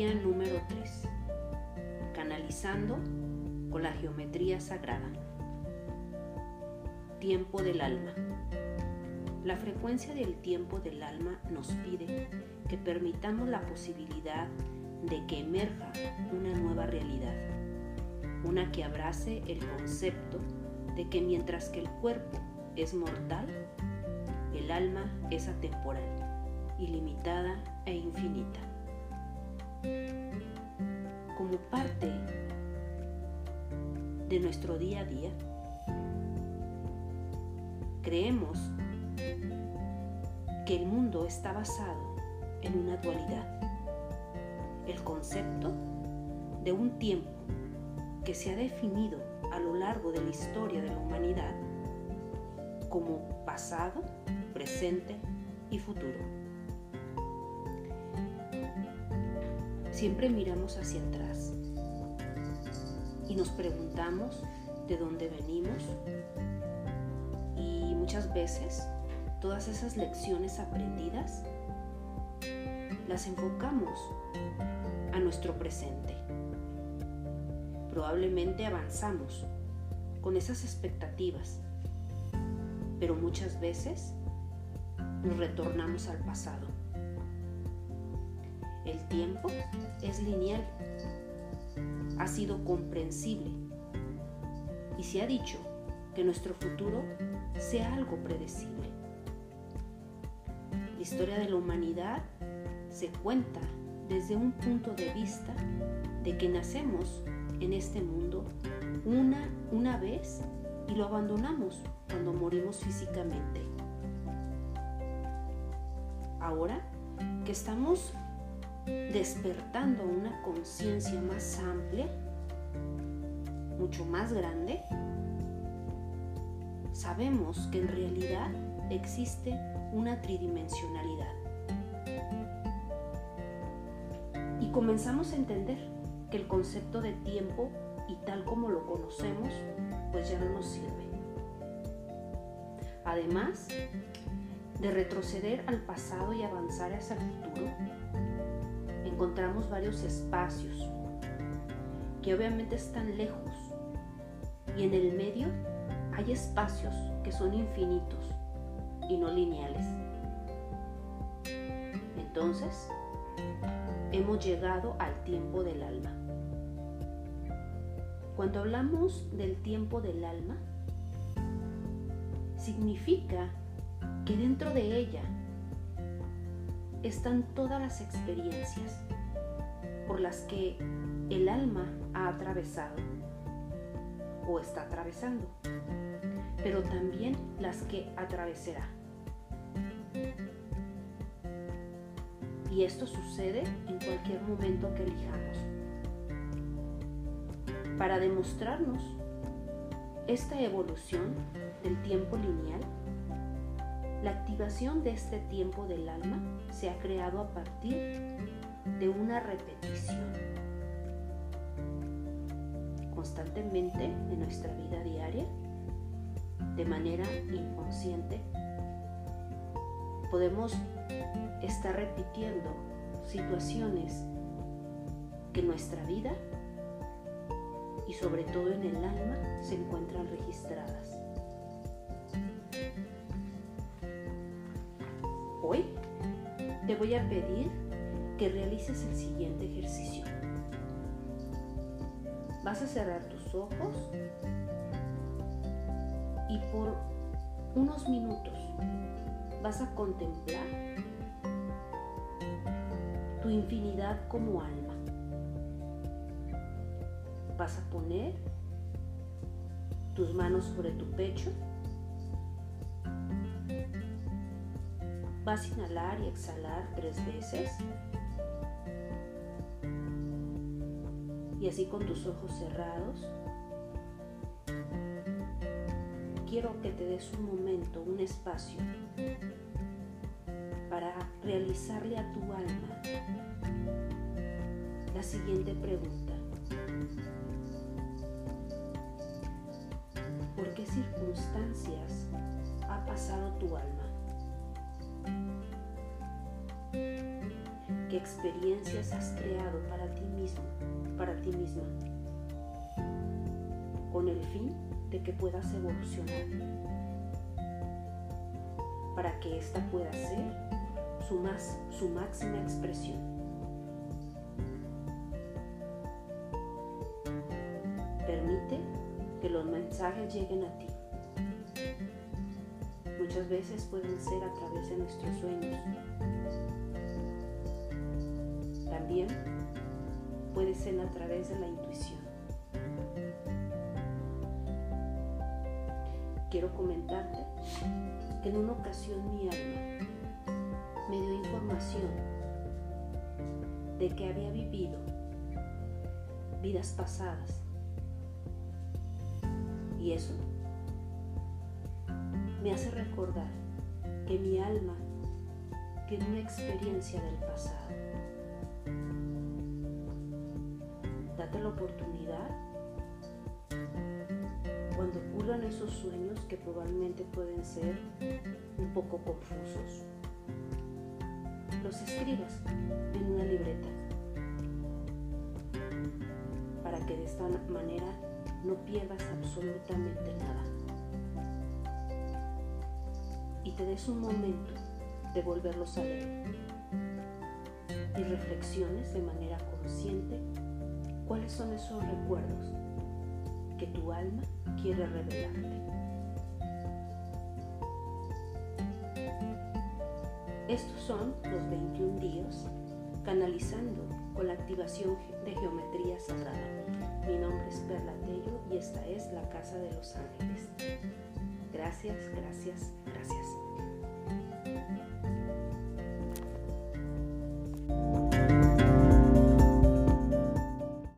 Número 3. Canalizando con la geometría sagrada. Tiempo del alma. La frecuencia del tiempo del alma nos pide que permitamos la posibilidad de que emerja una nueva realidad, una que abrace el concepto de que mientras que el cuerpo es mortal, el alma es atemporal, ilimitada e infinita. Como parte de nuestro día a día, creemos que el mundo está basado en una dualidad. El concepto de un tiempo que se ha definido a lo largo de la historia de la humanidad como pasado, presente y futuro. Siempre miramos hacia atrás y nos preguntamos de dónde venimos y muchas veces todas esas lecciones aprendidas las enfocamos a nuestro presente. Probablemente avanzamos con esas expectativas, pero muchas veces nos retornamos al pasado. El tiempo es lineal, ha sido comprensible y se ha dicho que nuestro futuro sea algo predecible. La historia de la humanidad se cuenta desde un punto de vista de que nacemos en este mundo una, una vez y lo abandonamos cuando morimos físicamente. Ahora que estamos despertando una conciencia más amplia, mucho más grande, sabemos que en realidad existe una tridimensionalidad. Y comenzamos a entender que el concepto de tiempo y tal como lo conocemos, pues ya no nos sirve. Además de retroceder al pasado y avanzar hacia el futuro, encontramos varios espacios que obviamente están lejos y en el medio hay espacios que son infinitos y no lineales. Entonces, hemos llegado al tiempo del alma. Cuando hablamos del tiempo del alma, significa que dentro de ella están todas las experiencias por las que el alma ha atravesado o está atravesando, pero también las que atravesará. Y esto sucede en cualquier momento que elijamos. Para demostrarnos esta evolución del tiempo lineal, la activación de este tiempo del alma se ha creado a partir de una repetición. Constantemente en nuestra vida diaria, de manera inconsciente, podemos estar repitiendo situaciones que nuestra vida y sobre todo en el alma se encuentran registradas. Hoy te voy a pedir que realices el siguiente ejercicio. Vas a cerrar tus ojos y por unos minutos vas a contemplar tu infinidad como alma. Vas a poner tus manos sobre tu pecho Vas a inhalar y exhalar tres veces. Y así con tus ojos cerrados, quiero que te des un momento, un espacio para realizarle a tu alma la siguiente pregunta. ¿Por qué circunstancias ha pasado tu alma? Qué experiencias has creado para ti mismo, para ti misma, con el fin de que puedas evolucionar, para que ésta pueda ser su, más, su máxima expresión. Permite que los mensajes lleguen a ti. Muchas veces pueden ser a través de nuestros sueños. También puede ser a través de la intuición. Quiero comentarte que en una ocasión mi alma me dio información de que había vivido vidas pasadas. Y eso me hace recordar que mi alma tiene una experiencia del pasado. Date la oportunidad cuando ocurran esos sueños que probablemente pueden ser un poco confusos. Los escribas en una libreta para que de esta manera no pierdas absolutamente nada y te des un momento de volverlos a leer y reflexiones de manera consciente cuáles son esos recuerdos que tu alma quiere revelarte. Estos son los 21 días canalizando con la activación de geometría sagrada. Mi nombre es Perla Tello y esta es la Casa de los Ángeles. Gracias, gracias, gracias.